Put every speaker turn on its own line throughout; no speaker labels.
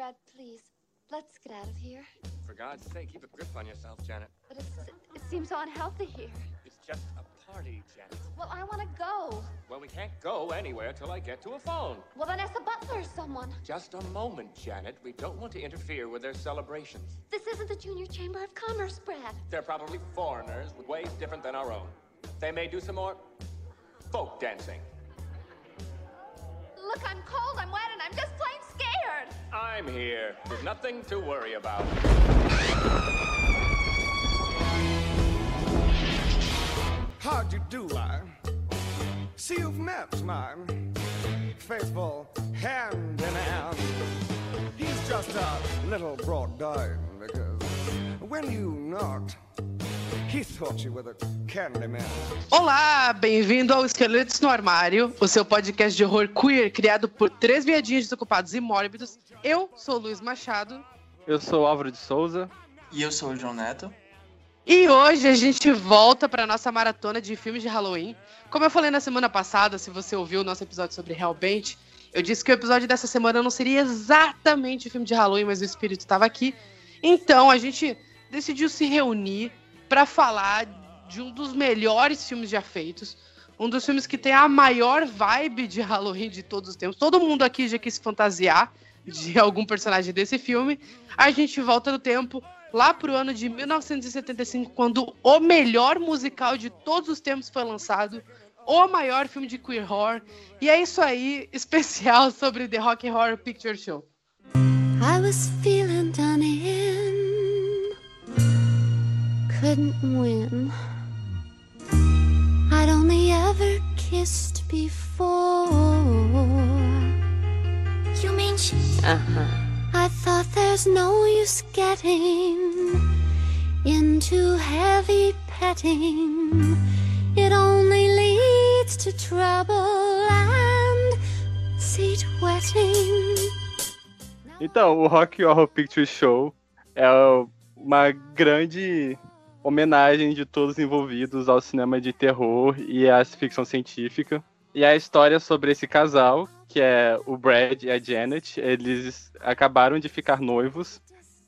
Brad, please. Let's get out of here.
For God's sake, keep a grip on yourself, Janet.
But it's, it seems so unhealthy here.
It's just a party, Janet.
Well, I want to go.
Well, we can't go anywhere till I get to a phone.
Well, then ask the butler or someone.
Just a moment, Janet. We don't want to interfere with their celebrations.
This isn't the Junior Chamber of Commerce, Brad.
They're probably foreigners with ways different than our own. They may do some more folk dancing.
Look, I'm cold, I'm wet, and I'm just plain scared.
I'm here. There's nothing to worry about.
How'd you do, I? See, you've met my faithful hand in hand. He's just a little brought down because when you knocked,
Olá, bem-vindo ao Esqueletos no Armário, o seu podcast de horror queer criado por três viadinhos desocupados e mórbidos. Eu sou o Luiz Machado.
Eu sou o Álvaro de Souza.
E eu sou o João Neto.
E hoje a gente volta para nossa maratona de filmes de Halloween. Como eu falei na semana passada, se você ouviu o nosso episódio sobre Hellbent, eu disse que o episódio dessa semana não seria exatamente o filme de Halloween, mas o espírito estava aqui. Então a gente decidiu se reunir para falar de um dos melhores filmes já feitos, um dos filmes que tem a maior vibe de Halloween de todos os tempos. Todo mundo aqui já quis fantasiar de algum personagem desse filme. A gente volta no tempo lá pro ano de 1975, quando o melhor musical de todos os tempos foi lançado, o maior filme de queer horror. E é isso aí, especial sobre The Rock Horror Picture Show.
I was feeling couldn't win. I'd only ever kissed before. You mean she? Uh-huh. I thought there's no use getting into heavy petting. It only leads to trouble and seat wetting.
Então, o Rock Horror Picture Show é uma grande homenagem de todos os envolvidos ao cinema de terror e à ficção científica. E a história sobre esse casal, que é o Brad e a Janet, eles acabaram de ficar noivos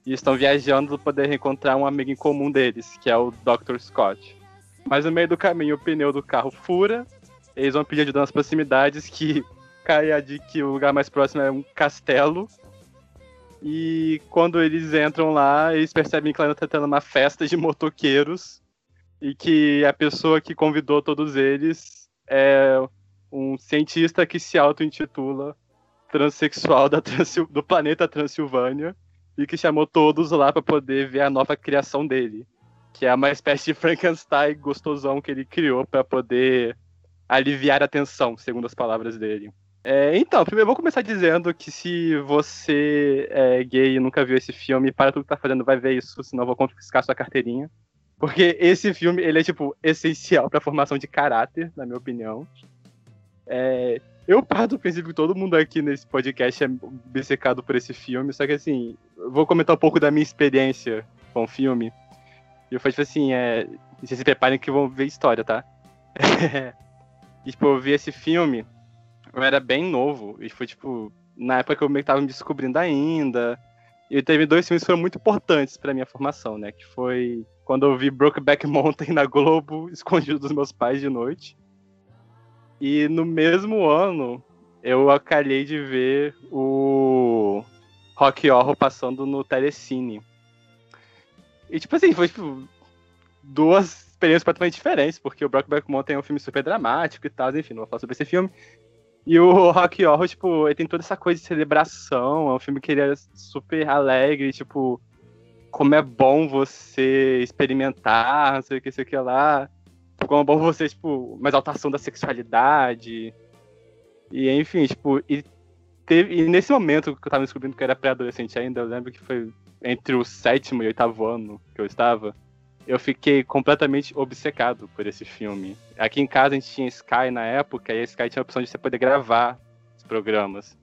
e estão viajando para poder reencontrar um amigo em comum deles, que é o Dr. Scott. Mas no meio do caminho o pneu do carro fura, eles vão pedir ajuda nas proximidades, que cai a de que o lugar mais próximo é um castelo. E quando eles entram lá, eles percebem que lá está tendo uma festa de motoqueiros e que a pessoa que convidou todos eles é um cientista que se auto-intitula transexual Transil do planeta Transilvânia e que chamou todos lá para poder ver a nova criação dele, que é uma espécie de Frankenstein gostosão que ele criou para poder aliviar a tensão, segundo as palavras dele. É, então, primeiro eu vou começar dizendo que se você é gay e nunca viu esse filme, para tudo que tá fazendo, vai ver isso, senão eu vou confiscar sua carteirinha. Porque esse filme, ele é, tipo, essencial pra formação de caráter, na minha opinião. É, eu parto do princípio que todo mundo aqui nesse podcast é obcecado por esse filme, só que assim, vou comentar um pouco da minha experiência com o filme. E eu falei, tipo assim, é, vocês se preparem que vão ver história, tá? e, tipo, eu vi esse filme, eu era bem novo, e foi, tipo, na época que eu meio que tava me descobrindo ainda. E teve dois filmes que foram muito importantes pra minha formação, né? Que foi quando eu vi Brokeback Mountain na Globo, escondido dos meus pais de noite. E no mesmo ano, eu acalhei de ver o Rock Horror passando no Telecine. E, tipo assim, foi tipo, duas experiências completamente diferentes, porque o Brokeback Mountain é um filme super dramático e tal, enfim, não vou falar sobre esse filme. E o Rock Horror, tipo, ele tem toda essa coisa de celebração, é um filme que ele é super alegre, tipo, como é bom você experimentar, não sei o que, sei o que lá. Como é bom você, tipo, uma exaltação da sexualidade. E enfim, tipo, e, teve, e nesse momento que eu tava descobrindo que eu era pré-adolescente ainda, eu lembro que foi entre o sétimo e oitavo ano que eu estava, eu fiquei completamente obcecado por esse filme. Aqui em casa a gente tinha Sky na época, e a Sky tinha a opção de você poder gravar os programas.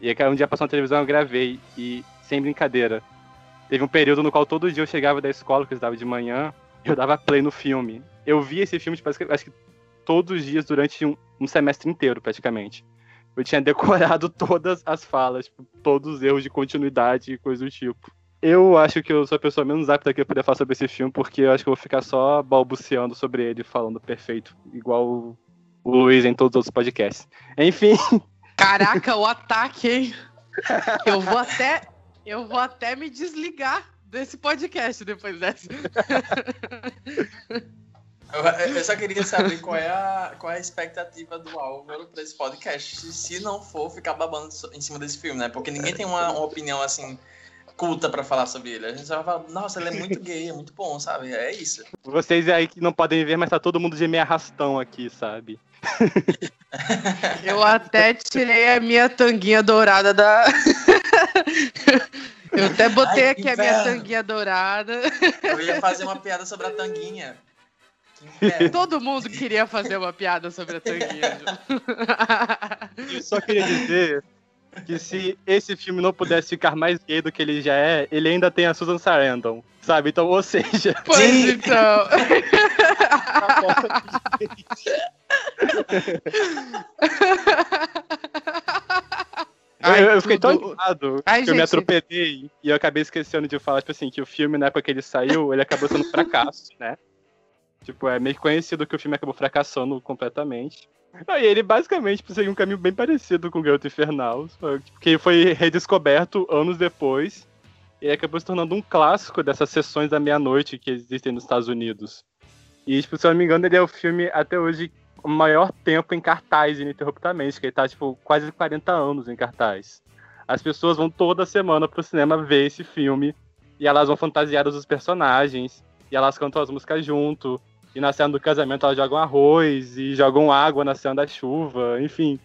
E aí um dia passou na televisão, eu gravei, e sem brincadeira, teve um período no qual todo dia eu chegava da escola, que eu estava de manhã, e eu dava play no filme. Eu vi esse filme, tipo, acho que todos os dias durante um, um semestre inteiro, praticamente. eu tinha decorado todas as falas, tipo, todos os erros de continuidade e coisa do tipo. Eu acho que eu sou a pessoa menos apta aqui a poder falar sobre esse filme, porque eu acho que eu vou ficar só balbuciando sobre ele, falando perfeito, igual o Luiz em todos os outros podcasts. Enfim.
Caraca, o ataque, hein? Eu vou até. Eu vou até me desligar desse podcast depois dessa.
Eu, eu só queria saber qual é a, qual é a expectativa do Álvaro pra esse podcast. Se, não for ficar babando em cima desse filme, né? Porque ninguém tem uma, uma opinião assim culta pra falar sobre ele. A gente só vai falar, nossa, ele é muito gay, é muito bom, sabe? É isso.
Vocês aí que não podem ver, mas tá todo mundo de meio arrastão aqui, sabe?
Eu até tirei a minha tanguinha dourada da. Eu até botei
Ai,
aqui a minha tanguinha dourada.
Eu ia fazer uma piada sobre a tanguinha.
Todo mundo queria fazer uma piada sobre a tanguinha.
Eu só queria dizer que se esse filme não pudesse ficar mais gay do que ele já é, ele ainda tem a Susan Sarandon, sabe? Então, ou seja,
Pois
Sim.
então. Ai,
eu, eu fiquei tão
tudo.
animado
Ai,
que eu me
gente.
atropelei e eu acabei esquecendo de falar, tipo assim, que o filme, na época que ele saiu, ele acabou sendo um fracasso, né? Tipo, é meio conhecido que o filme acabou fracassando completamente. E ele basicamente tipo, seguiu um caminho bem parecido com o Garota Infernal, só que- foi redescoberto anos depois. E acabou se tornando um clássico dessas sessões da meia-noite que existem nos Estados Unidos. E, tipo, se eu não me engano, ele é o filme até hoje o maior tempo em cartaz ininterruptamente, que ele tá, tipo, quase 40 anos em cartaz. As pessoas vão toda semana pro cinema ver esse filme, e elas vão fantasiadas dos personagens, e elas cantam as músicas junto, e na cena do casamento elas jogam arroz, e jogam água na cena da chuva, enfim.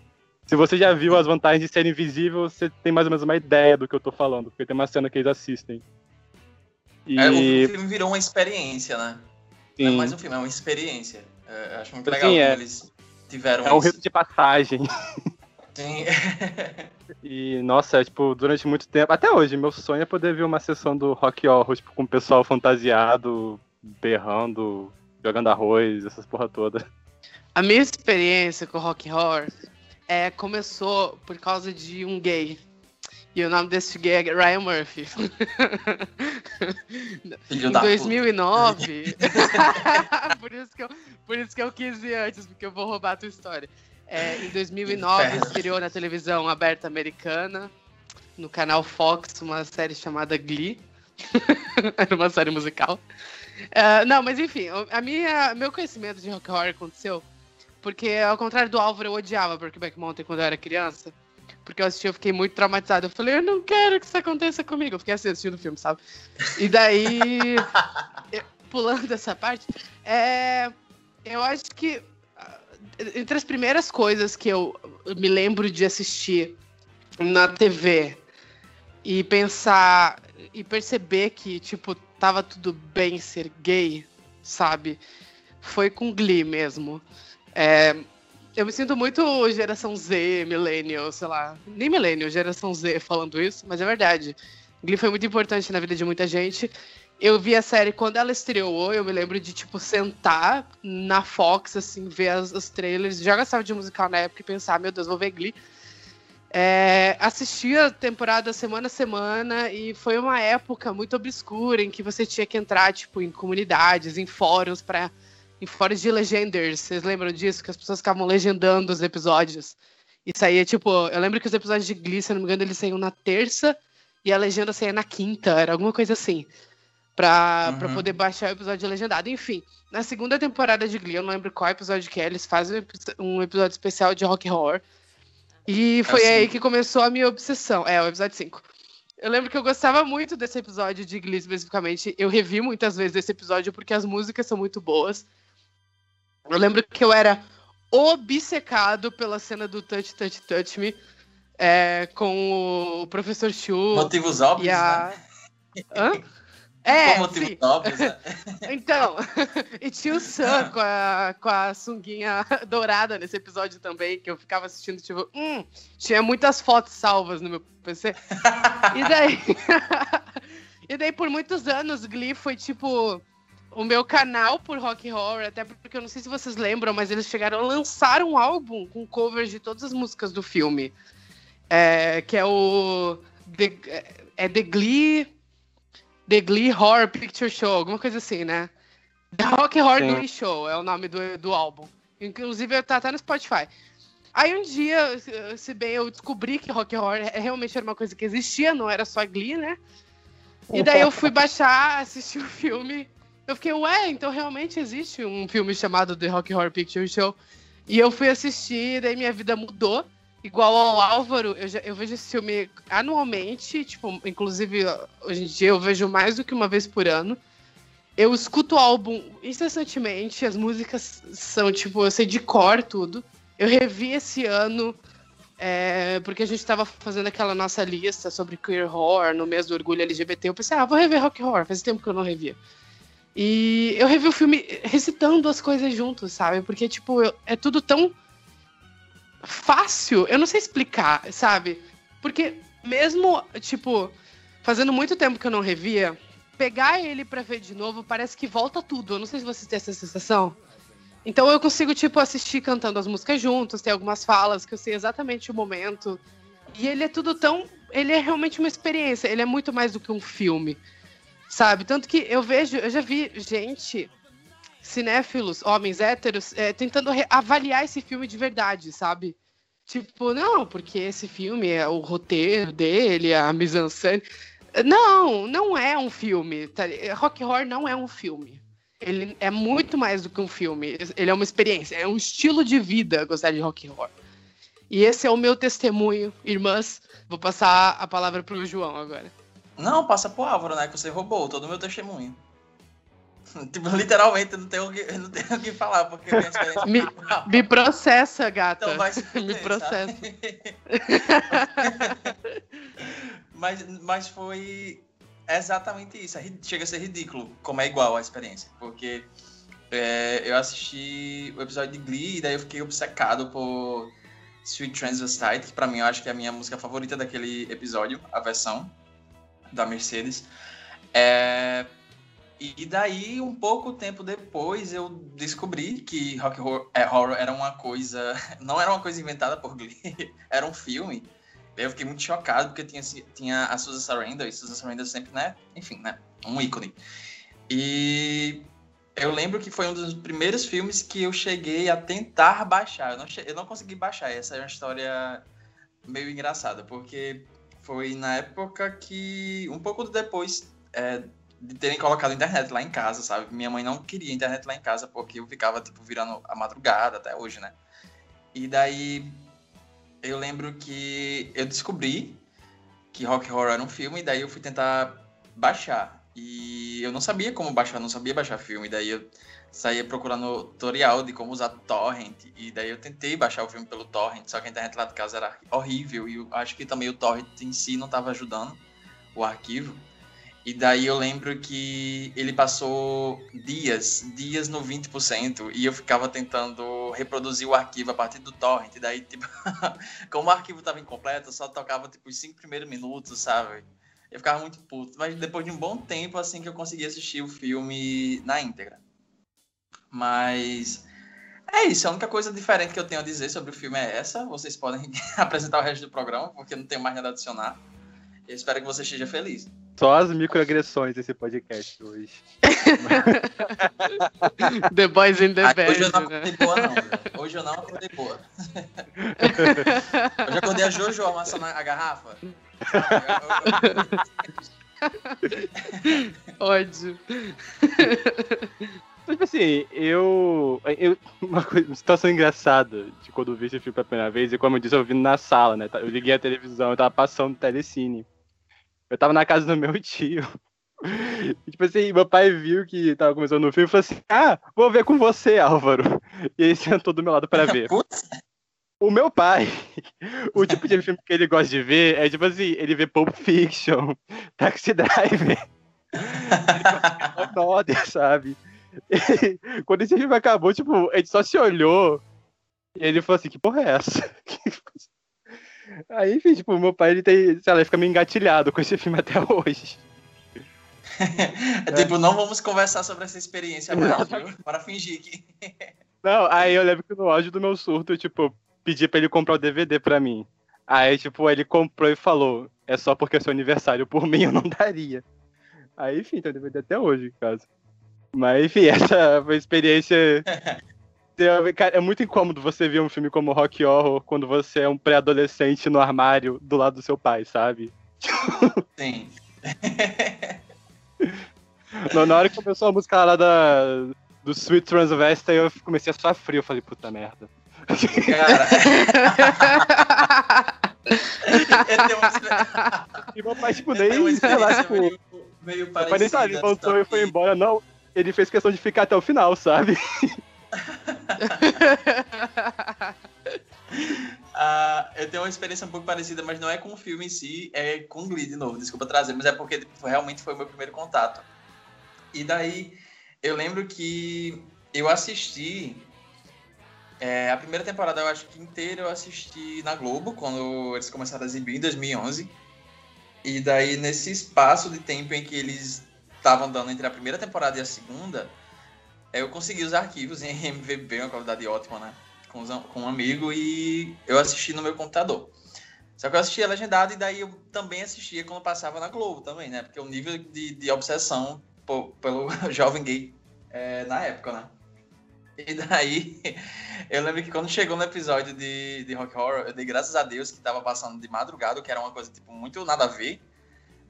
Se você já viu as vantagens de ser invisível, você tem mais ou menos uma ideia do que eu tô falando, porque tem uma cena que eles assistem. E,
É, o filme virou uma experiência, né? Não é
sim,
mais um filme, é uma experiência. É, acho muito
Sim,
legal
é.
como eles tiveram
é um rito de passagem.
Sim.
E, nossa, tipo, durante muito tempo, até hoje, meu sonho é poder ver uma sessão do Rock Horror, tipo, com o pessoal fantasiado, berrando, jogando arroz, essas porra toda.
A minha experiência com Rock Horror é, começou por causa de um gay. E o nome desse gay é Ryan Murphy.
Filho
em
da puta.
2009. por, isso que eu, por isso que eu quis ir antes, porque eu vou roubar a tua história. É, em 2009
Inferno.
estreou na televisão aberta americana, no canal Fox, uma série chamada Glee. Era uma série musical. É, não, mas enfim, a minha, meu conhecimento de rock horror aconteceu porque, ao contrário do Álvaro, eu odiava Brokeback Mountain quando eu era criança. Porque eu assisti, eu fiquei muito traumatizada. Eu falei, eu não quero que isso aconteça comigo. Eu fiquei assim, assistindo o filme, sabe? E daí, eu- pulando essa parte, é, eu acho que ah, entre as primeiras coisas que eu me lembro de assistir na TV e pensar e perceber que, tipo, tava tudo bem ser gay, sabe? Foi com Glee mesmo. É, eu me sinto muito geração Z, millennial, sei lá. Nem millennial, geração Z falando isso, mas é verdade. Glee foi muito importante na vida de muita gente. Eu vi a série quando ela estreou, eu me lembro de, tipo, sentar na Fox, assim, ver as- os trailers. Já gostava de musical na época e pensar, meu Deus, vou ver Glee. É, assisti a temporada semana a semana e foi uma época muito obscura em que você tinha que entrar, tipo, em comunidades, em fóruns para em fóruns de legenders. Vocês lembram disso? Que as pessoas ficavam legendando os episódios. E saía, tipo, eu lembro que os episódios de Glee, se não me engano, eles saíam na terça e a legenda saía na quinta, era alguma coisa assim. Pra, pra
Uhum.
poder baixar o episódio legendado. Enfim, na segunda temporada de Glee, eu não lembro qual episódio que é, eles fazem um um episódio especial de rock horror. E foi
o
aí que começou a minha obsessão. É, o episódio 5. Eu lembro que eu gostava muito desse episódio de Glee especificamente. Eu revi muitas vezes esse episódio porque as músicas são muito boas. Eu lembro que eu era obcecado pela cena do Touch, Touch, Touch Me é, com o professor Chu
Motivos óbvios,
a.
né?
Hã? É,
Por motivos
sim.
óbvios, né?
Então, e tinha o Sam com a, com a sunguinha dourada nesse episódio também, que eu ficava assistindo, tipo, hum, tinha muitas fotos salvas no meu PC. E daí, e daí por muitos anos, Glee foi tipo o meu canal por rock horror, até porque eu não sei se vocês lembram, mas eles chegaram a lançar um álbum com covers de todas as músicas do filme. É, que é o. The, é The Glee. The Glee Horror Picture Show, alguma coisa assim, né? The Rock Horror
Sim.
Glee Show é o nome do, do álbum. Inclusive, tá até no Spotify. Aí um dia, se bem eu descobri que rock horror é- realmente era uma coisa que existia, não era só Glee, né? E daí eu fui baixar, assistir o filme. Eu fiquei, ué, então realmente existe um filme chamado The Rock Horror Picture Show. E eu fui assistir, daí minha vida mudou. Igual ao Álvaro, eu, já- eu vejo esse filme anualmente, tipo, inclusive hoje em dia eu vejo mais do que uma vez por ano. Eu escuto o álbum incessantemente, as músicas são, tipo, eu sei de cor tudo. Eu revi esse ano, é, porque a gente tava fazendo aquela nossa lista sobre queer horror no mês do orgulho LGBT. Eu pensei, ah, vou rever rock horror, faz tempo que eu não revia. E eu revi o filme recitando as coisas juntos, sabe? Porque, tipo, eu- é tudo tão fácil, eu não sei explicar, sabe? Porque mesmo, tipo, fazendo muito tempo que eu não revia, pegar ele pra ver de novo parece que volta tudo. Eu não sei se vocês têm essa sensação. Então eu consigo, tipo, assistir cantando as músicas juntos, tem algumas falas que eu sei exatamente o momento. E ele é tudo tão. Ele é realmente uma experiência, ele é muito mais do que um filme. Sabe? Tanto que eu vejo, eu já vi gente, cinéfilos, homens héteros, é, tentando avaliar esse filme de verdade, sabe? Tipo, não, porque esse filme é o roteiro dele, a mise-en-scène. Não, não é um filme. Tá? Rock Horror não é um filme. Ele é muito mais do que um filme. Ele é uma experiência, é um estilo de vida gostar de rock horror. E esse é o meu testemunho, irmãs. Vou passar a palavra pro João agora.
Não, passa pro Álvaro, né? Que você roubou todo o meu testemunho. tipo, literalmente, eu não tenho o que, não tenho o que falar, porque minha experiência
Me-
Álvaro.
Me processa, gata.
Então vai se
Me processa.
mas, mas foi exatamente isso. É Chega a ser ridículo como é igual a experiência. Porque é, eu assisti o episódio de Glee e daí eu fiquei obcecado por Sweet Transvestite, que pra mim eu acho que é a minha música favorita daquele episódio, a versão da Mercedes. É, e daí, um pouco tempo depois, eu descobri que rock horror, é, horror era uma coisa. Não era uma coisa inventada por Glee, era um filme. Eu fiquei muito chocado, porque tinha, tinha a Susan Sarandon, e Susan Sarandon sempre, né? Enfim, né? Um ícone. E eu lembro que foi um dos primeiros filmes que eu cheguei a tentar baixar. Eu não, eu não consegui baixar. Essa é uma história meio engraçada, porque foi na época que, um pouco depois é, de terem colocado internet lá em casa, sabe? Minha mãe não queria internet lá em casa porque eu ficava, tipo, virando a madrugada até hoje, né? E daí eu lembro que eu descobri que Rock Horror era um filme, e daí eu fui tentar baixar. E eu não sabia como baixar, não sabia baixar filme, daí eu saía procurando tutorial de como usar torrent, e daí eu tentei baixar o filme pelo torrent, só que a internet lá de casa era horrível, e eu acho que também o torrent em si não estava ajudando o arquivo. E daí eu lembro que ele passou dias, dias no 20%, e eu ficava tentando reproduzir o arquivo a partir do torrent, e daí, tipo, como o arquivo estava incompleto, só tocava, tipo, os cinco primeiros minutos, sabe? Eu ficava muito puto. Mas depois de um bom tempo, assim, que eu consegui assistir o filme na íntegra. Mas é isso, a única coisa diferente que eu tenho a dizer sobre o filme é essa. Vocês podem apresentar o resto do programa, porque não tenho mais nada a adicionar. Eu espero que você esteja feliz.
Só as microagressões desse podcast hoje.
The Boys in the
Ah,
Band,
hoje eu não
né?
acordei boa, não. velho. Hoje eu não acordei boa. Hoje eu acordei a Jojo amassando a garrafa.
Ódio.
Então, tipo assim, eu. eu uma, coisa, uma situação engraçada de quando eu vi esse filme pela primeira vez, e como eu disse, eu vi na sala, né? Eu liguei a televisão, eu tava passando telecine. Eu tava na casa do meu tio. E, tipo assim, meu pai viu que tava começando no filme e falou assim: Ah, vou ver com você, Álvaro. E ele sentou do meu lado pra ver.
Putz,
O meu pai, o tipo de filme que ele gosta de ver é tipo assim, ele vê Pulp Fiction, Taxi Driver, Nodder, sabe? E quando esse filme acabou, tipo, ele só se olhou e ele falou assim, que porra é essa? Aí, enfim, tipo, meu pai, ele tem, sei lá, ele fica meio engatilhado com esse filme até hoje.
É tipo, não vamos conversar sobre essa experiência mais, viu? Para fingir que.
Não, aí eu lembro que no áudio do meu surto, eu, tipo, pedi pra ele comprar o DVD pra mim. Aí, tipo, ele comprou e falou, é só porque é seu aniversário, por mim eu não daria. Aí, enfim, tem o DVD até hoje, em casa. Mas, enfim, essa foi a experiência. Cara, é muito incômodo você ver um filme como Rock Horror quando você é um pré-adolescente no armário do lado do seu pai, sabe?
Sim.
Na na hora que começou a música lá da, do Sweet Transvestite, eu comecei a suar frio. Eu falei, puta merda.
Cara. uma,
E meu pai, tipo, nem, sei lá, tipo,
meio, meio
meu pai nem tá, ele voltou e foi embora. Não, ele fez questão de ficar até o final, sabe?
Ah, eu tenho uma experiência um pouco parecida, mas não é com o filme em si, é com Glee de novo. Desculpa trazer, mas é porque tipo, realmente foi o meu primeiro contato. E daí eu lembro que eu assisti é, a primeira temporada, eu acho que inteira eu assisti na Globo quando eles começaram a exibir em 2011. E daí nesse espaço de tempo em que eles estavam dando entre a primeira temporada e a segunda, eu consegui os arquivos em MVB, uma qualidade ótima, né? com, os com um amigo e eu assisti no meu computador. Só que eu assistia legendado e daí eu também assistia quando passava na Globo também, né? Porque o nível de, de obsessão po- pelo jovem gay é, na época, né? E daí, eu lembro que quando chegou no episódio de, de Rock Horror, eu dei graças a Deus que tava passando de madrugada, que era uma coisa, tipo, muito nada a ver.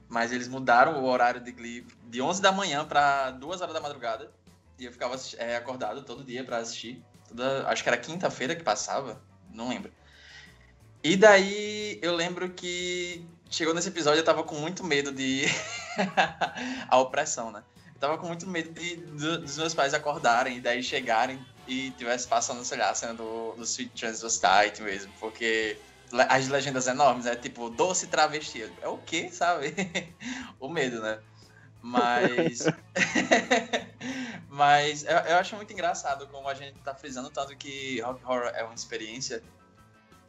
Mas eles mudaram o horário de Glee de 11 da manhã para 2 horas da madrugada. E eu ficava é, acordado todo dia para assistir. Toda- acho que era quinta-feira que passava, não lembro. E daí eu lembro que chegou nesse episódio eu tava com muito medo de. a opressão, né? Eu tava com muito medo de, do- dos meus pais acordarem e daí chegarem e tivesse passando, sei lá, a cena do, do Sweet Transvestite mesmo, porque as legendas enormes, é tipo, doce travesti. É o quê, sabe? o medo, né? Mas. Mas eu, eu acho muito engraçado como a gente tá frisando tanto que Rock Horror é uma experiência,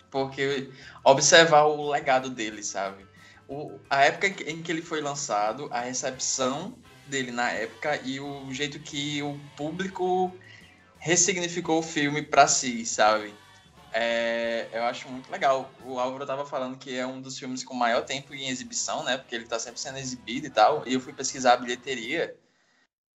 porque observar o legado dele, sabe? O, a época em que, ele foi lançado, a recepção dele na época e o jeito que o público ressignificou o filme pra si, sabe? É, eu acho muito legal. O Álvaro tava falando que é um dos filmes com maior tempo em exibição, né? Porque ele tá sempre sendo exibido e tal. E eu fui pesquisar a bilheteria.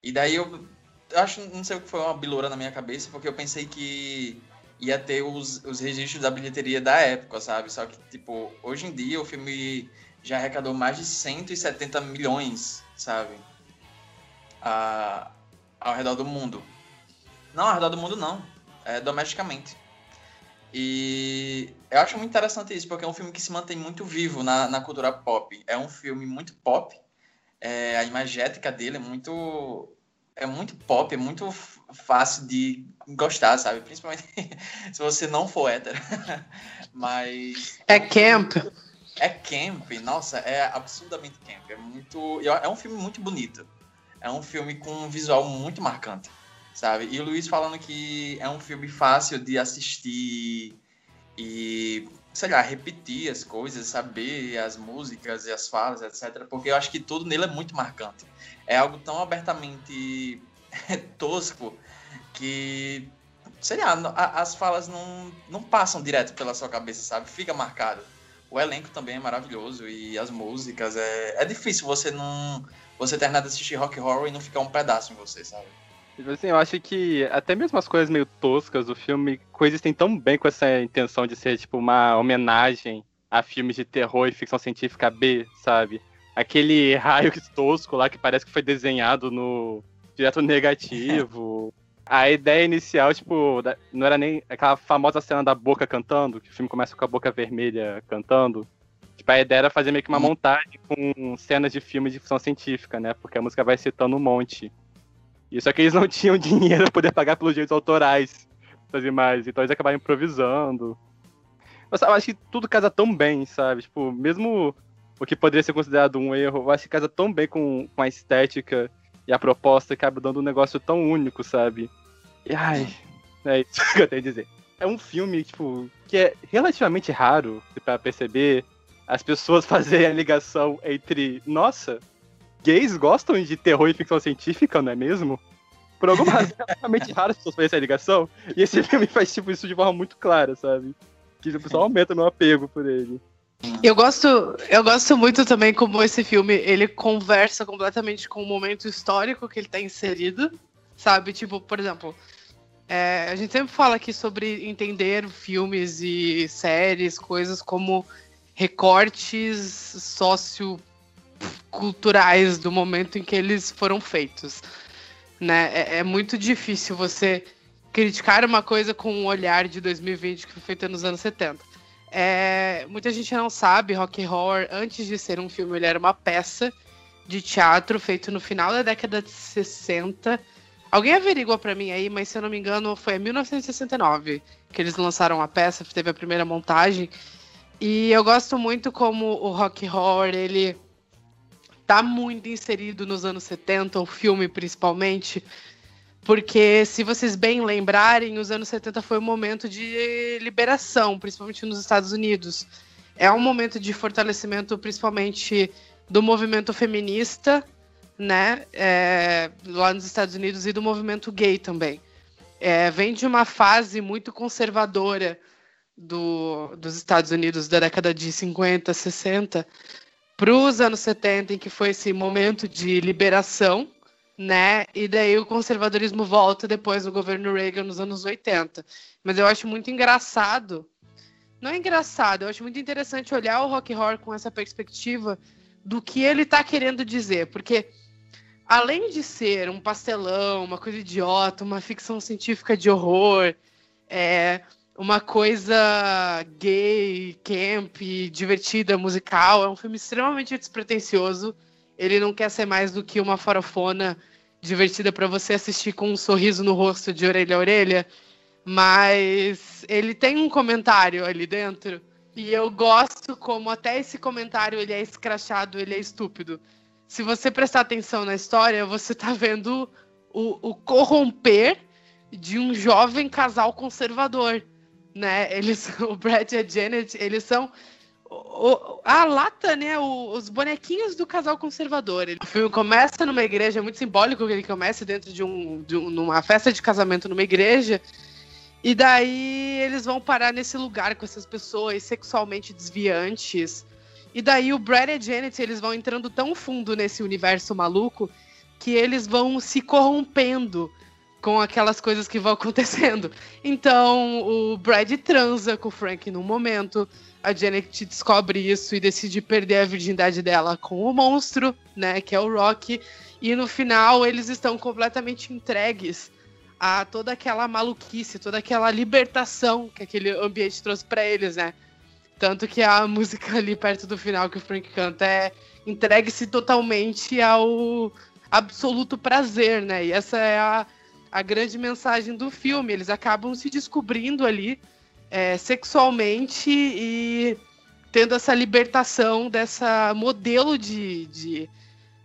E daí eu acho, não sei o que foi uma bilora na minha cabeça, porque eu pensei que ia ter os, os registros da bilheteria da época, sabe? Só que, tipo, hoje em dia o filme já arrecadou mais de 170 milhões, sabe? A, ao redor do mundo. Não, ao redor do mundo não. É domesticamente. E eu acho muito interessante isso, porque é um filme que se mantém muito vivo na, na cultura pop. É um filme muito pop. É, a imagética dele é muito. É muito pop, é muito fácil de gostar, sabe? Principalmente se você não for hétero. Mas.
É camp.
É camp, nossa, é absurdamente camp. É muito. É um filme muito bonito. É um filme com um visual muito marcante, sabe? E o Luiz falando que é um filme fácil de assistir e, sei lá, repetir as coisas, saber as músicas e as falas, etc. Porque eu acho que tudo nele é muito marcante. É algo tão abertamente tosco que, sei lá, as falas não, não passam direto pela sua cabeça, sabe? Fica marcado. O elenco também é maravilhoso e as músicas é, é difícil você não você terminar de assistir Rock Horror e não ficar um pedaço em você, sabe?
Tipo assim, eu acho que até mesmo as coisas meio toscas do filme coexistem tão bem com essa intenção de ser, tipo, uma homenagem a filmes de terror e ficção científica B, sabe? Aquele raio tosco lá que parece que foi desenhado no direto negativo. A ideia inicial, tipo, não era nem aquela famosa cena da boca cantando, que o filme começa com a boca vermelha cantando. Tipo, a ideia era fazer meio que uma
Hum.
montagem com cenas de filmes de ficção científica, né? Porque a música vai citando um monte. E só que eles não tinham dinheiro pra poder pagar pelos direitos autorais das imagens, então eles acabaram improvisando. Mas eu acho que tudo casa tão bem, sabe? Tipo, mesmo o que poderia ser considerado um erro, eu acho que casa tão bem com, com a estética e a proposta acaba dando um negócio tão único, sabe? E ai, é isso que eu tenho a dizer. É um filme, tipo, que é relativamente raro pra perceber as pessoas fazerem a ligação entre, nossa, gays gostam de terror e ficção científica, não é mesmo? Por alguma razão, é realmente raro as pessoas fazerem essa ligação. E esse filme faz tipo, isso de forma muito clara, sabe? Que o pessoal aumenta meu apego por ele.
Eu gosto, eu gosto muito também como esse filme ele conversa completamente com o momento histórico que ele está inserido, sabe? Tipo, por exemplo, é, a gente sempre fala aqui sobre entender filmes e séries, coisas como recortes socioculturais do momento em que eles foram feitos. Né? É, é muito difícil você criticar uma coisa com um olhar de 2020 que foi feita nos anos 70. É, muita gente não sabe, Rock Horror, antes de ser um filme, ele era uma peça de teatro feito no final da década de 60. Alguém averigua para mim aí, mas se eu não me engano, foi em 1969 que eles lançaram a peça, teve a primeira montagem. E eu gosto muito como o Rock Horror, ele tá muito inserido nos anos 70, o filme principalmente, porque se vocês bem lembrarem, os anos 70 foi um momento de liberação, principalmente nos Estados Unidos. É um momento de fortalecimento, principalmente do movimento feminista, né, é, lá nos Estados Unidos e do movimento gay também. É, vem de uma fase muito conservadora do, dos Estados Unidos da década de 50, 60, para os anos 70, em que foi esse momento de liberação, né? E daí o conservadorismo volta depois no governo Reagan nos anos 80. Mas eu acho muito engraçado. Não é engraçado, eu acho muito interessante olhar o rock horror com essa perspectiva do que ele está querendo dizer, porque além de ser um pastelão, uma coisa idiota, uma ficção científica de horror, é, uma coisa gay, camp, divertida, musical. É um filme extremamente despretensioso. Ele não quer ser mais do que uma farofona divertida para você assistir com um sorriso no rosto de orelha a orelha. Mas ele tem um comentário ali dentro. E eu gosto como até esse comentário ele é escrachado, ele é estúpido. Se você prestar atenção na história, você tá vendo o, o corromper de um jovem casal conservador né? Eles, o Brad e a Janet, eles são o, a lata, né? O, os bonequinhos do casal conservador. O filme começa numa igreja, é muito simbólico que ele comece dentro de, um, de um, numa festa de casamento numa igreja. E daí eles vão parar nesse lugar com essas pessoas sexualmente desviantes. E daí o Brad e a Janet, eles vão entrando tão fundo nesse universo maluco que eles vão se corrompendo com aquelas coisas que vão acontecendo. Então, o Brad transa com o Frank num momento, a Janet descobre isso e decide perder a virgindade dela com o monstro, né, que é o Rock, e no final eles estão completamente entregues a toda aquela maluquice, toda aquela libertação que aquele ambiente trouxe para eles, né? Tanto que a música ali perto do final que o Frank canta é entregue-se totalmente ao absoluto prazer, né? E essa é a a grande mensagem do filme. Eles acabam se descobrindo ali é, sexualmente e tendo essa libertação dessa modelo de, de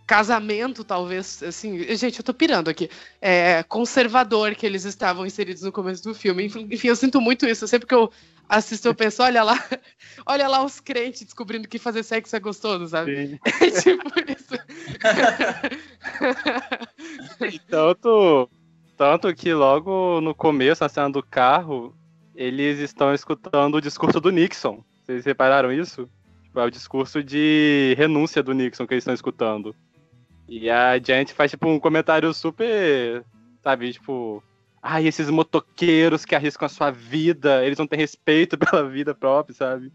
casamento, talvez, assim, gente, eu tô pirando aqui, é, conservador que eles estavam inseridos no começo do filme. Enfim, eu sinto muito isso. Sempre que eu assisto, eu penso, olha lá, olha lá os crentes descobrindo que fazer sexo é gostoso, sabe? É tipo isso.
então, tu tanto que logo no começo, na cena do carro, eles estão escutando o discurso do Nixon. Vocês repararam isso? Tipo, é o discurso de renúncia do Nixon que eles estão escutando. E a gente faz, tipo, um comentário super, sabe, tipo... Ai, esses motoqueiros que arriscam a sua vida, eles não têm respeito pela vida própria, sabe?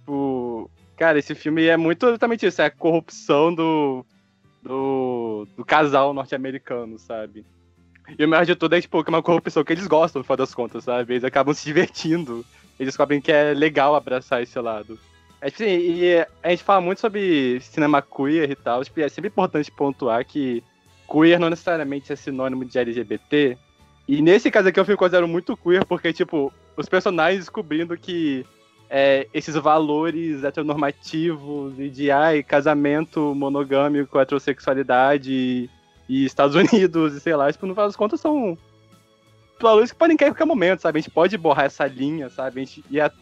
Tipo... Cara, esse filme é muito exatamente isso, é a corrupção do, do, do casal norte-americano, sabe? E o melhor de tudo é, tipo, que é uma corrupção que eles gostam, no final das contas, sabe? Eles acabam se divertindo. Eles descobrem que é legal abraçar esse lado. É, tipo assim, e a gente fala muito sobre cinema queer e tal. Tipo, é sempre importante pontuar que queer não necessariamente é sinônimo de LGBT. E nesse caso aqui eu fico considero muito queer, porque, tipo, os personagens descobrindo que é, esses valores heteronormativos e de ai, casamento monogâmico, heterossexualidade e Estados Unidos, e sei lá, tipo, no final das contas são valores que podem cair a qualquer momento, sabe? A gente pode borrar essa linha, sabe? A gente, e, a,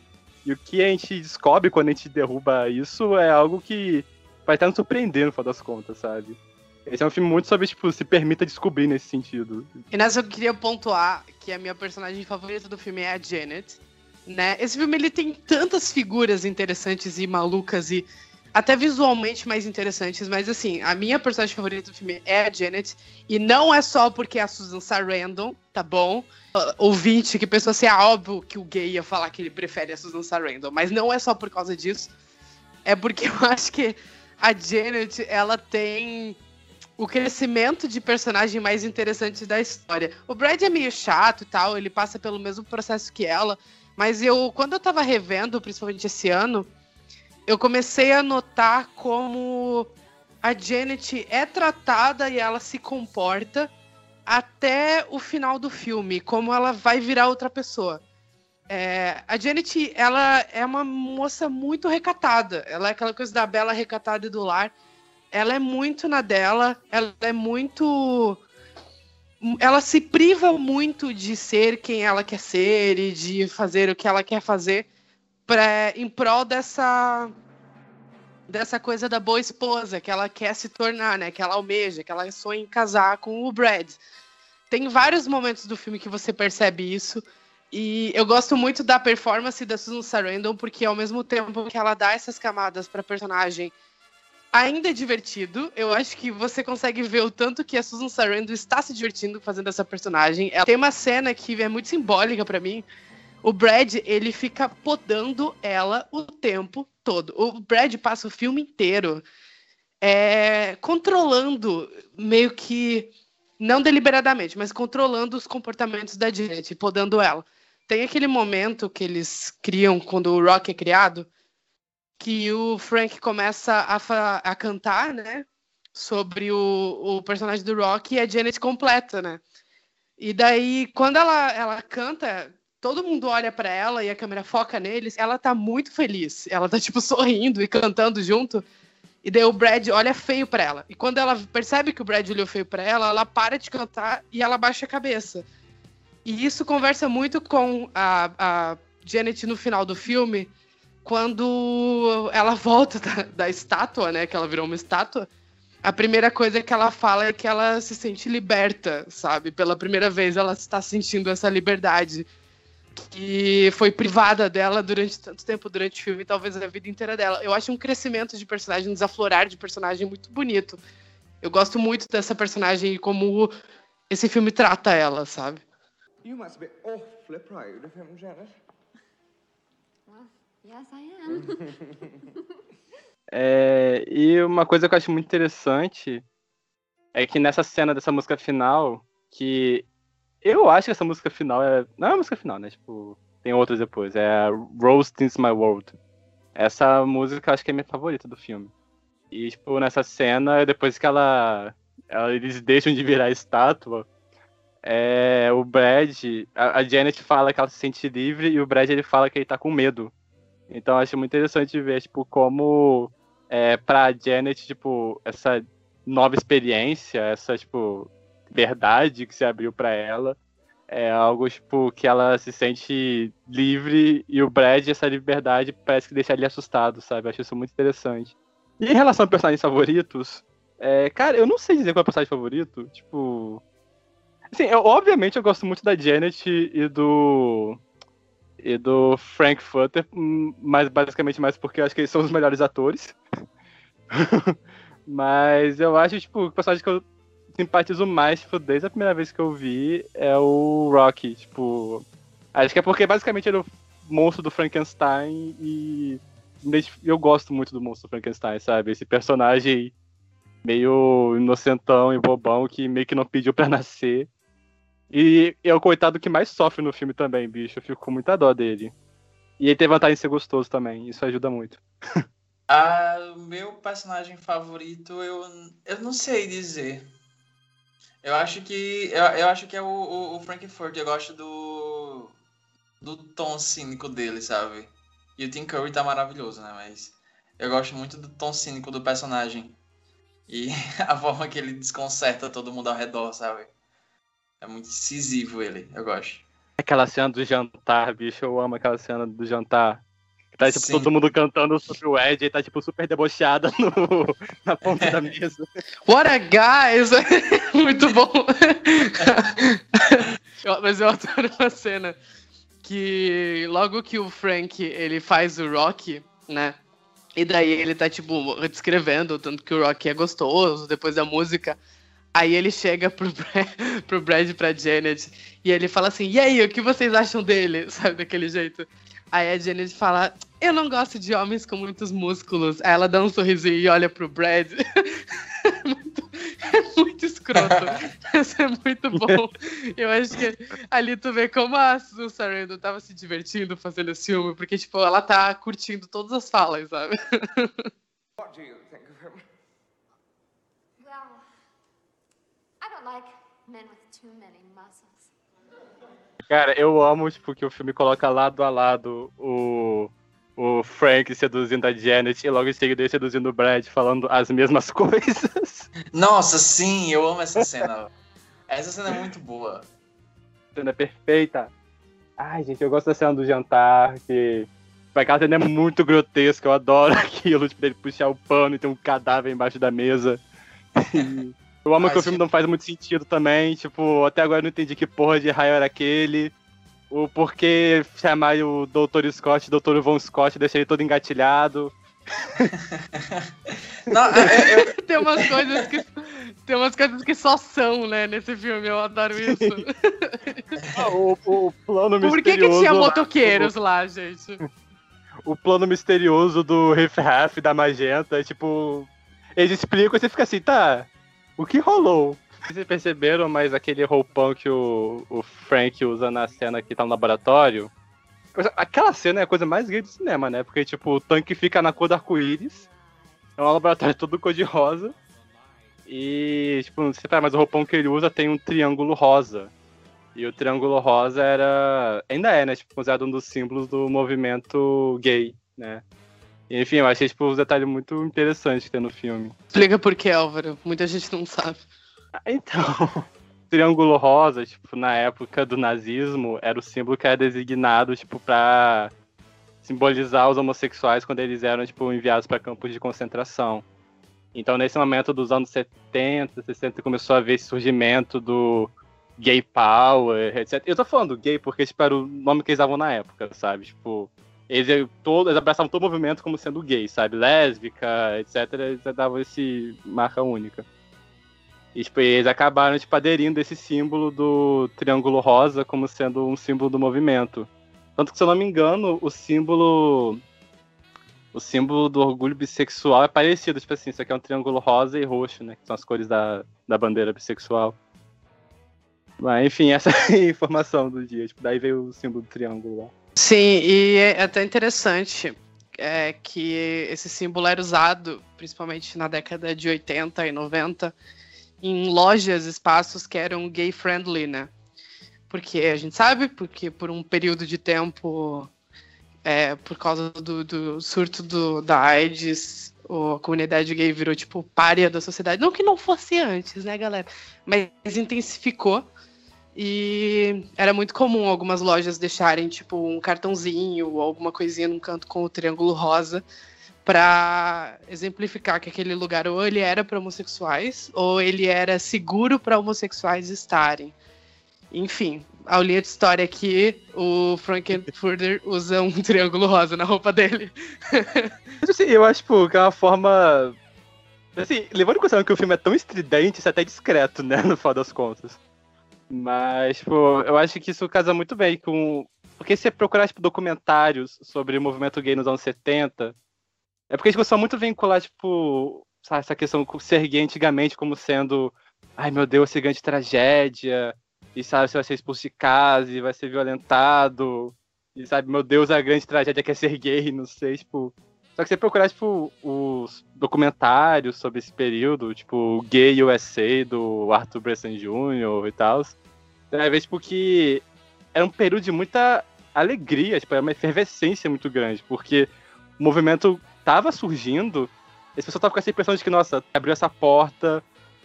e o que a gente descobre quando a gente derruba isso é algo que vai até nos surpreender no final das contas, sabe? Esse é um filme muito sobre, tipo, se permita descobrir nesse sentido.
E nessa eu queria pontuar que a minha personagem favorita do filme é a Janet. Né? Esse filme ele tem tantas figuras interessantes e malucas e até visualmente mais interessantes, mas assim, a minha personagem favorita do filme é a Janet, e não é só porque é a Susan Sarandon, tá bom? Ouvinte que pensou assim, ah, óbvio que o gay ia falar que ele prefere a Susan Sarandon, mas não é só por causa disso, é porque eu acho que a Janet, ela tem o crescimento de personagem mais interessante da história. O Brad é meio chato e tal, ele passa pelo mesmo processo que ela, mas eu, quando eu tava revendo, principalmente esse ano, eu comecei a notar como a Janet é tratada e ela se comporta até o final do filme, como ela vai virar outra pessoa. É, a Janet, ela é uma moça muito recatada. Ela é aquela coisa da bela recatada e do lar. Ela é muito na dela. Ela é muito. Ela se priva muito de ser quem ela quer ser e de fazer o que ela quer fazer pra, em prol dessa dessa coisa da boa esposa que ela quer se tornar, né? Que ela almeja, que ela sonha em casar com o Brad. Tem vários momentos do filme que você percebe isso. E eu gosto muito da performance da Susan Sarandon, porque ao mesmo tempo que ela dá essas camadas para personagem, ainda é divertido. Eu acho que você consegue ver o tanto que a Susan Sarandon está se divertindo fazendo essa personagem. Ela tem uma cena que é muito simbólica para mim, o Brad, ele fica podando ela o tempo todo. O Brad passa o filme inteiro é, controlando, meio que, não deliberadamente, mas controlando os comportamentos da Janet, podando ela. Tem aquele momento que eles criam, quando o Rock é criado, que o Frank começa a, a cantar, né? Sobre o, o personagem do Rock e a Janet completa, né? E daí, quando ela, ela canta, todo mundo olha para ela e a câmera foca neles, ela tá muito feliz. Ela tá, tipo, sorrindo e cantando junto. E daí o Brad olha feio para ela. E quando ela percebe que o Brad olhou feio para ela, ela para de cantar e ela baixa a cabeça. E isso conversa muito com a, a Janet no final do filme, quando ela volta da, da estátua, né? Que ela virou uma estátua. A primeira coisa que ela fala é que ela se sente liberta, sabe? Pela primeira vez ela está sentindo essa liberdade que foi privada dela durante tanto tempo durante o filme, talvez a vida inteira dela. Eu acho um crescimento de personagem, um desaflorar de personagem muito bonito. Eu gosto muito dessa personagem e como esse filme trata ela, sabe?
You must be awfully proud of him, Janet.
Well, yes, I am.
É, e uma coisa que eu acho muito interessante é que nessa cena dessa música final, que eu acho que essa música final é. Não é a música final, né? Tipo, tem outras depois. É Roast My World. Essa música acho que é minha favorita do filme. E, tipo, nessa cena, depois que ela. ela eles deixam de virar estátua. É, o Brad. A, a Janet fala que ela se sente livre e o Brad ele fala que ele tá com medo. Então acho muito interessante ver, tipo, como é, pra Janet, tipo, essa nova experiência, essa, tipo, verdade que se abriu para ela. É algo, tipo, que ela se sente livre e o Brad, essa liberdade, parece que deixa ele assustado, sabe? Eu acho isso muito interessante. E em relação a personagens favoritos, é, cara, eu não sei dizer qual é o personagem favorito. Tipo. Assim, eu, obviamente eu gosto muito da Janet e do. E do Frank Futter, mas basicamente mais porque eu acho que eles são os melhores atores. mas eu acho, tipo, o personagem que eu simpatizo mais, tipo, desde a primeira vez que eu vi, é o Rocky. Tipo, acho que é porque basicamente ele é o monstro do Frankenstein e eu gosto muito do monstro do Frankenstein, sabe? Esse personagem meio inocentão e bobão que meio que não pediu para nascer. E é o coitado que mais sofre no filme também, bicho. Eu fico com muita dó dele. E ele tem vantagem de ser gostoso também, isso ajuda muito.
ah, meu personagem favorito, eu, eu não sei dizer. Eu acho que. Eu, eu acho que é o, o, o Frankfurt. Eu gosto do. do tom cínico dele, sabe? E o Tim Curry tá maravilhoso, né? Mas eu gosto muito do tom cínico do personagem. E a forma que ele desconcerta todo mundo ao redor, sabe? É muito incisivo ele, eu gosto.
Aquela cena do jantar, bicho, eu amo aquela cena do jantar. Tá, tipo,
Sim.
todo mundo cantando sobre o Ed e tá, tipo, super debochada no, na ponta da mesa.
What a guys! Muito bom. Eu- Mas eu adoro uma cena que logo que o Frank ele faz o Rock, né? E daí ele tá, tipo, descrevendo tanto que o Rock é gostoso depois da música. Aí ele chega pro, Brad, pro Brad pra Janet e ele fala assim: E aí, o que vocês acham dele? Sabe, daquele jeito. Aí a Janet fala: Eu não gosto de homens com muitos músculos. Aí ela dá um sorrisinho e olha pro Brad. É muito, é muito escroto. Isso é muito bom. Eu acho que ali tu vê como a Sue Sarandon tava se divertindo fazendo esse filme, porque, tipo, ela tá curtindo todas as falas, sabe?
What do you think of him?
Well, I don't like men with too many muscles.
Cara, eu amo, tipo, que o filme coloca lado a lado o, o Frank seduzindo a Janet e logo em seguida ele seduzindo o Brad, falando as mesmas coisas.
Nossa, sim, eu amo essa cena. Essa cena é muito boa.
cena perfeita. Ai, gente, eu gosto da cena do jantar, que. Aquela cena é muito grotesca, eu adoro aquilo, tipo, dele puxar o pano e ter um cadáver embaixo da mesa. Eu amo
Ai,
que o filme não faz muito sentido também, tipo, até agora eu não entendi que porra de raio era aquele. O porquê chamar o Dr. Scott, Dr. Von Scott, deixar ele todo engatilhado.
Não, é- é- eu-
Tem umas coisas que. Tem umas coisas que só são, né, nesse filme. Eu adoro isso.
Ah, o, o plano
Por que, que tinha
lá,
motoqueiros lá, gente?
o plano misterioso do Riff Raff da Magenta, tipo, eles explicam e você fica assim, tá, o que rolou? Vocês perceberam, mas aquele roupão que o, o Frank usa na cena que tá no laboratório, aquela cena é a coisa mais gay do cinema, né? Porque, tipo, o tanque fica na cor do arco-íris, é um laboratório todo cor de rosa, e, tipo, não sei, mas o roupão que ele usa tem um triângulo rosa. E o triângulo rosa era. Ainda é, né? Tipo, considerado um dos símbolos do movimento gay, né? Enfim, eu achei, tipo, um detalhe muito interessante que tem no filme.
Explica por que, Álvaro. Muita gente não sabe.
Ah, Então, o triângulo rosa, tipo, na época do nazismo, era o símbolo que era designado, tipo, pra simbolizar os homossexuais quando eles eram, tipo, enviados para campos de concentração. Então, nesse momento dos anos 70, 60, começou a haver esse surgimento do gay power, etc. Eu tô falando gay porque, tipo, era o nome que eles davam na época, sabe? Tipo, eles, todo, eles abraçavam todo o movimento como sendo gay, sabe? Lésbica, etc. Eles davam esse marca única. E, tipo, eles acabaram, tipo, aderindo esse símbolo do triângulo rosa como sendo um símbolo do movimento. Tanto que, se eu não me engano, o símbolo. O símbolo do orgulho bissexual é parecido, tipo assim, só que é um triângulo rosa e roxo, né? Que são as cores da, da bandeira bissexual. Mas, enfim, essa é a informação do dia. Tipo, daí veio o símbolo do triângulo lá.
Sim, e é até interessante é, que esse símbolo era usado, principalmente na década de 80 e 90, em lojas, espaços que eram gay friendly, né? Porque a gente sabe, porque por um período de tempo, é, por causa do, do surto do, da AIDS, a comunidade gay virou, tipo, párea da sociedade. Não que não fosse antes, né, galera? Mas intensificou. E era muito comum algumas lojas deixarem, tipo, um cartãozinho ou alguma coisinha num canto com o triângulo rosa para exemplificar que aquele lugar ou ele era para homossexuais ou ele era seguro para homossexuais estarem. Enfim, a linha de história aqui, o Frankenfurter usa um triângulo rosa na roupa dele.
Assim, eu acho, tipo, que é uma forma. Assim, levando em consideração que o filme é tão estridente, isso é até discreto, né, no final das contas. Mas, tipo, eu acho que isso casa muito bem com. Porque se você procurar, tipo, documentários sobre o movimento gay nos anos 70, é porque a discussão muito vincular, tipo, sabe, essa questão com ser gay antigamente como sendo. Ai meu Deus, ser grande tragédia. E sabe, você vai ser expulso de casa e vai ser violentado. E sabe, meu Deus, a grande tragédia que é ser gay, não sei, tipo. Só que você procurar, tipo, os documentários sobre esse período, tipo, Gay USA do Arthur Bressan Jr. e tal, você vai ver, tipo, que era um período de muita alegria, tipo, era uma efervescência muito grande, porque o movimento tava surgindo, e as pessoas estavam com essa impressão de que, nossa, abriu essa porta,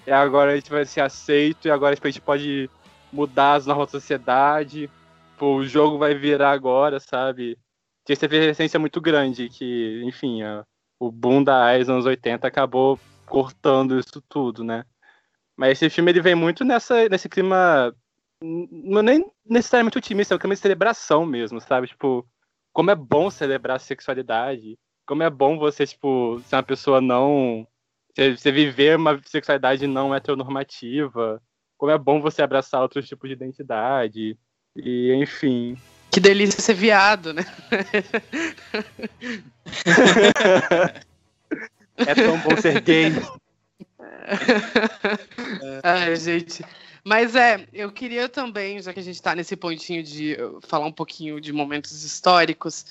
e agora a gente vai ser aceito, e agora tipo, a gente pode mudar as normas da sociedade, tipo, o jogo vai virar agora, sabe? Tinha essa efervescência muito grande, que, enfim, a, o boom da AIS nos anos 80 acabou cortando isso tudo, né? Mas esse filme ele vem muito nessa, nesse clima. Não é nem necessariamente otimista, é um clima de celebração mesmo, sabe? Tipo, como é bom celebrar a sexualidade, como é bom você, tipo, ser uma pessoa não. Você viver uma sexualidade não heteronormativa, como é bom você abraçar outros tipos de identidade, e enfim.
Que delícia ser viado, né?
é tão bom ser gay.
Ai, gente. Mas é, eu queria também, já que a gente está nesse pontinho de falar um pouquinho de momentos históricos,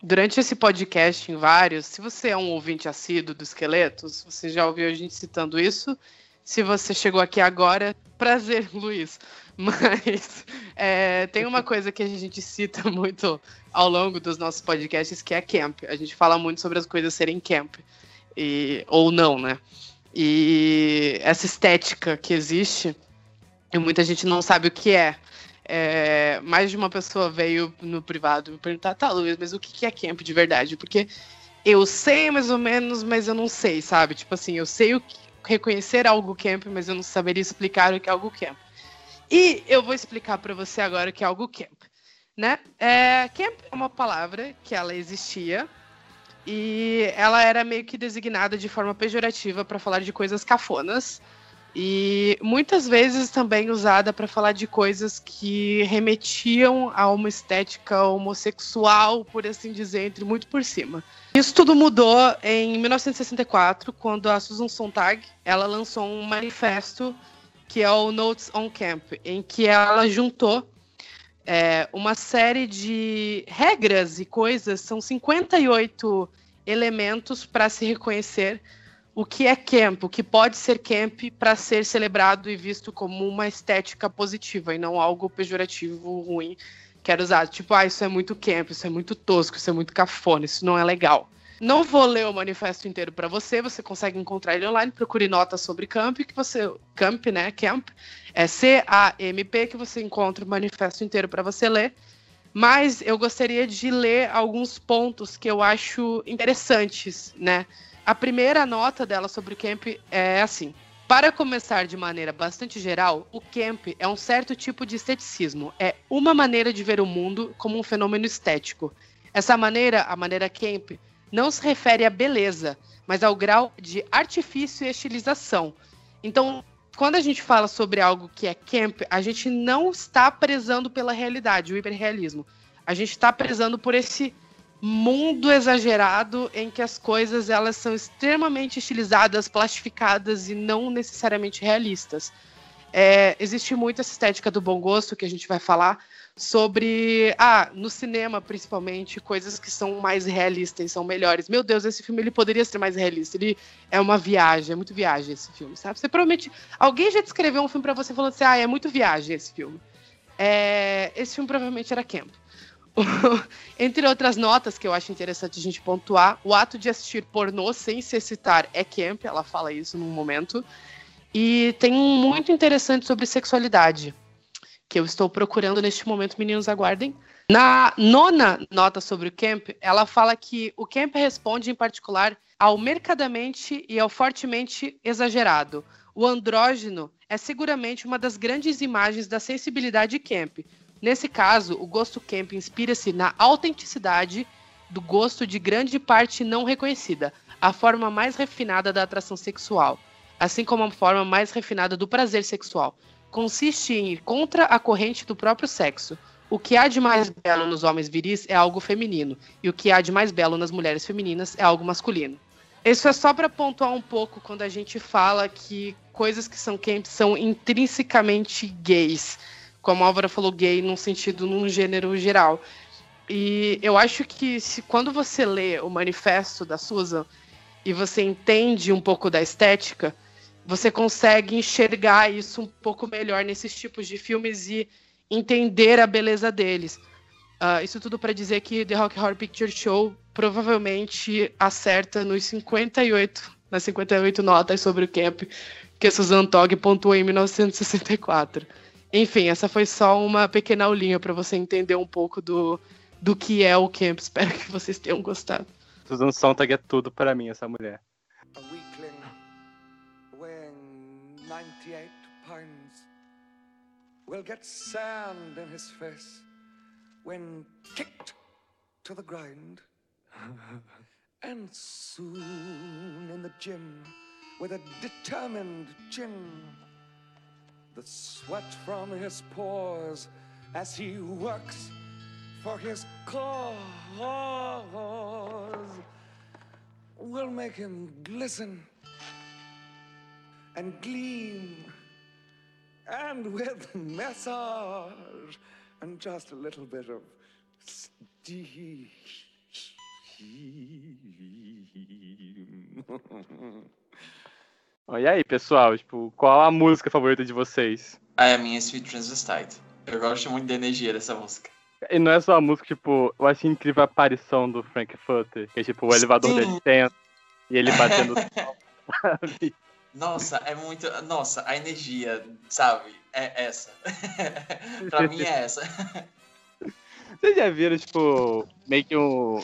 durante esse podcast, em vários, se você é um ouvinte assíduo do Esqueletos, você já ouviu a gente citando isso. Se você chegou aqui agora, prazer, Luiz. Mas é, tem uma coisa que a gente cita muito ao longo dos nossos podcasts, que é camp. A gente fala muito sobre as coisas serem camp. E, ou não, né? E essa estética que existe, e muita gente não sabe o que é. é mais de uma pessoa veio no privado me perguntar, tá, Luiz, mas o que é camp de verdade? Porque eu sei mais ou menos, mas eu não sei, sabe? Tipo assim, eu sei o que, reconhecer algo camp, mas eu não saberia explicar o que é algo camp. E eu vou explicar para você agora o que é algo camp. Né? É, camp é uma palavra que ela existia e ela era meio que designada de forma pejorativa para falar de coisas cafonas. E muitas vezes também usada para falar de coisas que remetiam a uma estética homossexual, por assim dizer, entre muito por cima. Isso tudo mudou em 1964, quando a Susan Sontag ela lançou um manifesto que é o Notes on Camp, em que ela juntou é, uma série de regras e coisas, são 58 elementos para se reconhecer o que é camp, o que pode ser camp para ser celebrado e visto como uma estética positiva e não algo pejorativo, ruim, que era usado. Tipo, ah, isso é muito camp, isso é muito tosco, isso é muito cafona, isso não é legal. Não vou ler o manifesto inteiro para você, você consegue encontrar ele online, procure notas sobre camp, que você camp, né, camp, é C A M P que você encontra o manifesto inteiro para você ler. Mas eu gostaria de ler alguns pontos que eu acho interessantes, né? A primeira nota dela sobre o camp é assim: para começar de maneira bastante geral, o camp é um certo tipo de esteticismo. É uma maneira de ver o mundo como um fenômeno estético. Essa maneira, a maneira camp, não se refere à beleza, mas ao grau de artifício e estilização. Então, quando a gente fala sobre algo que é camp, a gente não está prezando pela realidade, o hiperrealismo. A gente está prezando por esse mundo exagerado em que as coisas elas são extremamente estilizadas, plastificadas e não necessariamente realistas. É, existe muito essa estética do bom gosto que a gente vai falar sobre, ah, no cinema principalmente, coisas que são mais realistas e são melhores. Meu Deus, esse filme ele poderia ser mais realista. Ele é uma viagem, é muito viagem esse filme, sabe? Você provavelmente alguém já descreveu um filme para você falando assim, ah, é muito viagem esse filme. É, esse filme provavelmente era Camp. Entre outras notas que eu acho interessante a gente pontuar, o ato de assistir pornô sem se excitar é camp, ela fala isso num momento. E tem um muito interessante sobre sexualidade, que eu estou procurando neste momento, meninos aguardem. Na nona nota sobre o camp, ela fala que o camp responde em particular ao mercadamente e ao fortemente exagerado. O andrógeno é seguramente uma das grandes imagens da sensibilidade camp, Nesse caso, o gosto camp inspira-se na autenticidade do gosto de grande parte não reconhecida, a forma mais refinada da atração sexual, assim como a forma mais refinada do prazer sexual. Consiste em ir contra a corrente do próprio sexo. O que há de mais belo nos homens viris é algo feminino, e o que há de mais belo nas mulheres femininas é algo masculino. Isso é só para pontuar um pouco quando a gente fala que coisas que são camp são intrinsecamente gays como a Álvaro falou, gay num sentido, num gênero geral. E eu acho que se, quando você lê o manifesto da Susan e você entende um pouco da estética, você consegue enxergar isso um pouco melhor nesses tipos de filmes e entender a beleza deles. Uh, isso tudo para dizer que The Rock Horror Picture Show provavelmente acerta nos 58, nas 58 notas sobre o camp que Susan Togg pontuou em 1964. Enfim, essa foi só uma pequena aulinha para você entender um pouco do, do que é o camp. Espero que vocês tenham gostado.
Susan Sontag é tudo pra mim, essa mulher.
Will get sand in his face when kicked to the ground. and soon in the gym with a determined chin, the sweat from his pores as he works for his cause will make him glisten and gleam and with massage and just a little bit of steam.
E aí, pessoal, tipo, qual a música favorita de vocês?
Ah, é a minha Sweet Transvestite. Eu gosto muito da energia dessa música.
E não é só a música, tipo, eu acho incrível a aparição do Frank Futter, que é tipo o elevador
Sim.
dele tendo e ele batendo. sabe?
Nossa, é muito. Nossa, a energia, sabe? É essa. pra mim é essa.
Vocês já viram, tipo, meio que um,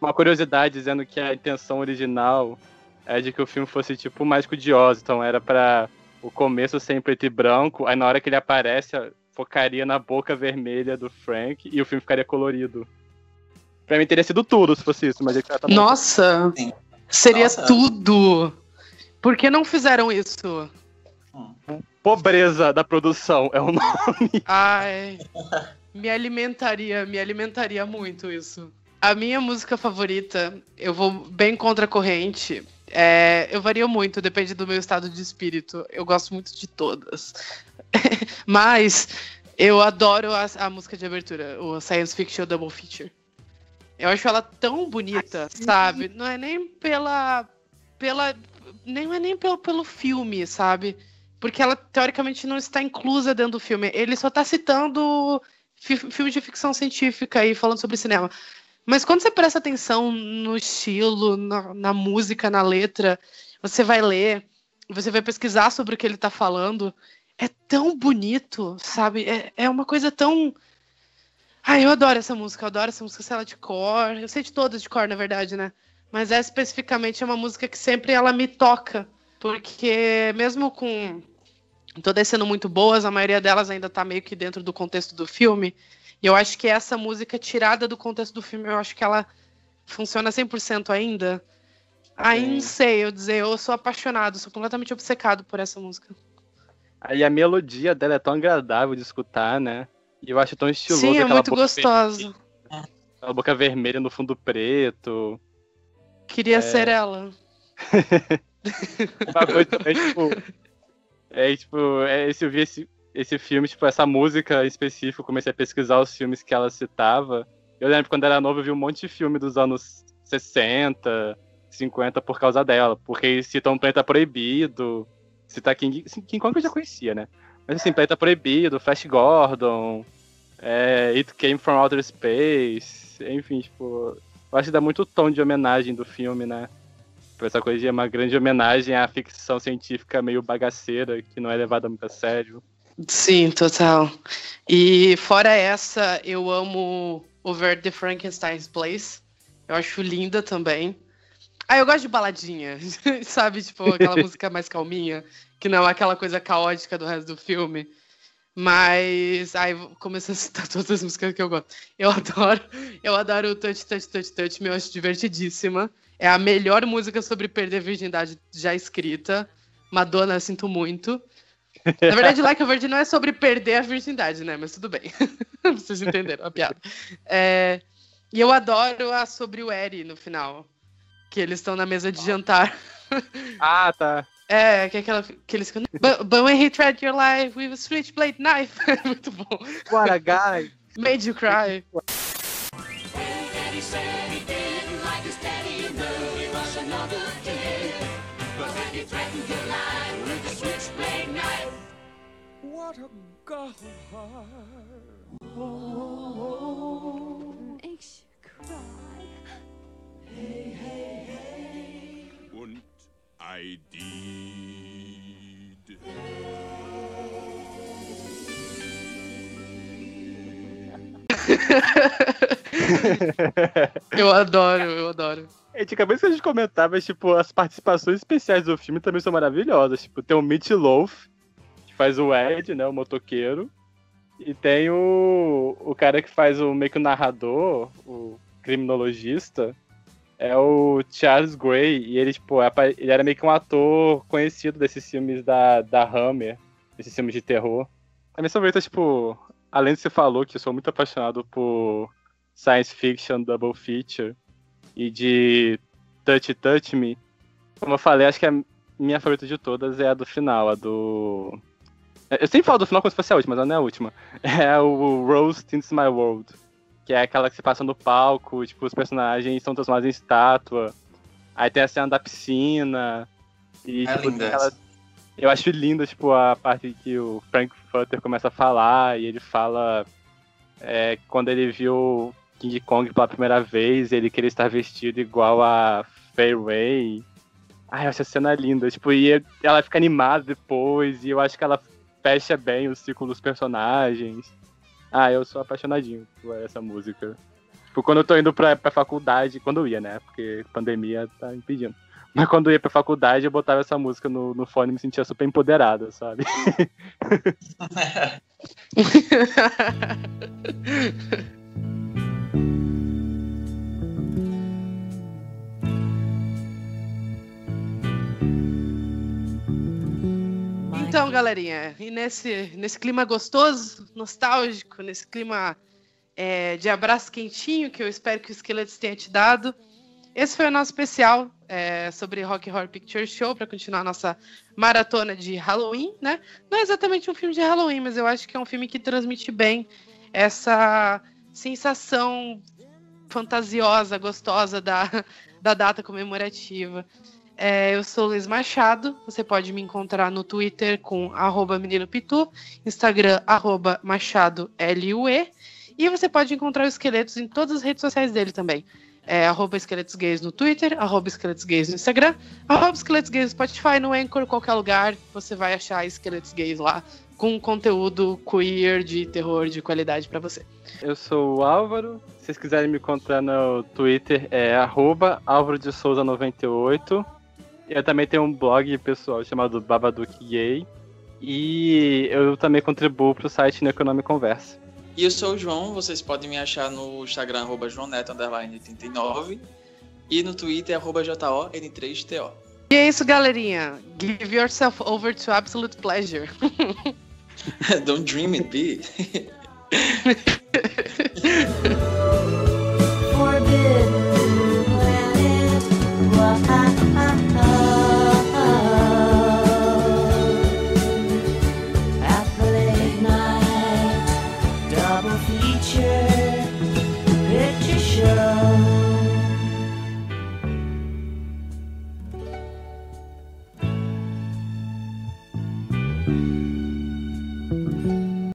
uma curiosidade dizendo que a intenção original é de que o filme fosse, tipo, mágico de Oz. Então era pra o começo ser em preto e branco, aí na hora que ele aparece, focaria na boca vermelha do Frank e o filme ficaria colorido. Pra mim teria sido tudo se fosse isso, mas ele tá.
Nossa!
Sim.
Seria
Nossa.
tudo! Por que não fizeram isso?
Pobreza da produção é o nome.
Ai, me alimentaria, me alimentaria muito isso. A minha música favorita, eu vou bem contra a corrente. É, eu vario muito, depende do meu estado de espírito. Eu gosto muito de todas. Mas eu adoro a, a música de abertura, o Science Fiction Double Feature. Eu acho ela tão bonita, sabe? Não é nem pela. pela. Nem é nem pelo, pelo filme, sabe? Porque ela, teoricamente, não está inclusa dentro do filme. Ele só está citando fi filmes de ficção científica e falando sobre cinema. Mas quando você presta atenção no estilo, na, na música, na letra, você vai ler, você vai pesquisar sobre o que ele está falando. É tão bonito, sabe? É, é uma coisa tão. Ai, eu adoro essa música, eu adoro essa música, sei lá, de cor. Eu sei de todas de cor, na verdade, né? Mas essa especificamente é uma música que sempre ela me toca. Porque mesmo com todas sendo muito boas, a maioria delas ainda tá meio que dentro do contexto do filme. E eu acho que essa música tirada do contexto do filme, eu acho que ela funciona 100% ainda. Aí não sei, eu dizer, eu sou apaixonado, sou completamente obcecado por essa música.
Aí a melodia dela é tão agradável de escutar, né? E eu acho tão estiloso
Sim, é muito gostosa.
Aquela boca vermelha no fundo preto.
Queria ser ela.
Uma coisa também, tipo. É, tipo, é, se eu vi esse, esse filme, tipo, essa música em específico, comecei a pesquisar os filmes que ela citava. Eu lembro quando era novo, eu vi um monte de filme dos anos 60, 50 por causa dela. Porque citam Planeta Proibido, cita King, King Kong eu já conhecia, né? Mas assim, Planeta Proibido, Flash Gordon, é, It Came From Outer Space, enfim, tipo. Eu acho que dá muito tom de homenagem do filme, né? Tipo, essa coisa de uma grande homenagem à ficção científica meio bagaceira, que não é levada muito a sério.
Sim, total. E fora essa, eu amo Over the Frankenstein's Place. Eu acho linda também. Ah, eu gosto de baladinha, sabe? Tipo, aquela música mais calminha, que não é aquela coisa caótica do resto do filme. Mas, aí começando a citar todas as músicas que eu gosto. Eu adoro, eu adoro o Touch, Touch, Touch, Touch, me eu acho divertidíssima. É a melhor música sobre perder a virgindade já escrita. Madonna, sinto muito. Na verdade, Like a Virgin não é sobre perder a virgindade, né? Mas tudo bem. Vocês entenderam a piada. É, E eu adoro a sobre o Eri no final. Que eles estão na mesa de jantar.
Ah, tá.
É, que é aquela que eles ficam. But, but when he tried your life with a switchblade knife. Muito bom.
What a guy!
Made you cry.
What a guy.
Makes you cry.
Und I did.
Eu adoro, eu adoro.
É, de cabeça que a gente comentava, mas, tipo, as participações especiais do filme também são maravilhosas. Tipo, tem o Meat Loaf, que faz o Ed, né, o motoqueiro. E tem o, o cara que faz o meio que o narrador, o criminologista, é o Charles Gray. E ele, tipo, é ele era meio que um ator conhecido desses filmes da, da Hammer, desses filmes de terror. A minha favorita, tipo, além de você falou que eu sou muito apaixonado por science fiction double feature e de Touch Touch Me, como eu falei, acho que a minha favorita de todas é a do final, a do. Eu sempre falo do final como se fosse a última, mas ela não é a última. É o Rose Into My World. Que é aquela que se passa no palco, tipo, os personagens são transformados em estátua. Aí tem a cena da piscina. E,
É
tipo,
linda
aquela- eu acho linda, tipo, a parte que o Frank Futter começa a falar e ele fala é, quando ele viu King Kong pela primeira vez, ele queria estar vestido igual a Wei. Ai, eu acho a cena linda. Tipo, e ela fica animada depois, e eu acho que ela fecha bem o ciclo dos personagens. Ah, eu sou apaixonadinho por essa música. Tipo, quando eu tô indo pra, pra faculdade, quando eu ia, né? Porque pandemia tá impedindo. Mas quando eu ia pra faculdade, eu botava essa música no, no fone e me sentia super empoderada, sabe?
Então, galerinha, e nesse, nesse clima gostoso, nostálgico, nesse clima é, de abraço quentinho que eu espero que o Skeletos tenha te dado, esse foi o nosso especial é, sobre Rock Horror Picture Show para continuar a nossa maratona de Halloween, né? Não é exatamente um filme de Halloween, mas eu acho que é um filme que transmite bem essa sensação fantasiosa, gostosa da, da data comemorativa. É, eu sou Luiz Machado. Você pode me encontrar no Twitter com arroba Menino Pitu, Instagram arroba Machado LUE. E você pode encontrar os esqueletos em todas as redes sociais dele também. É, arroba esqueletos gays no Twitter, arroba esqueletos gays no Instagram, arroba esqueletos gays no Spotify, no Anchor, qualquer lugar, você vai achar esqueletos gays lá com conteúdo queer de terror de qualidade pra você.
Eu sou o Álvaro. Se vocês quiserem me encontrar no Twitter, é arroba Álvaro de Souza 98. Eu também tenho um blog pessoal chamado Babadook Gay. E eu também contribuo pro site Neconomic Conversa.
E eu sou o João, vocês podem me achar no Instagram, arroba joãoneto_89 e no Twitter, arroba JON3TO.
E é isso, galerinha. Give yourself over to absolute pleasure.
Don't dream it, be.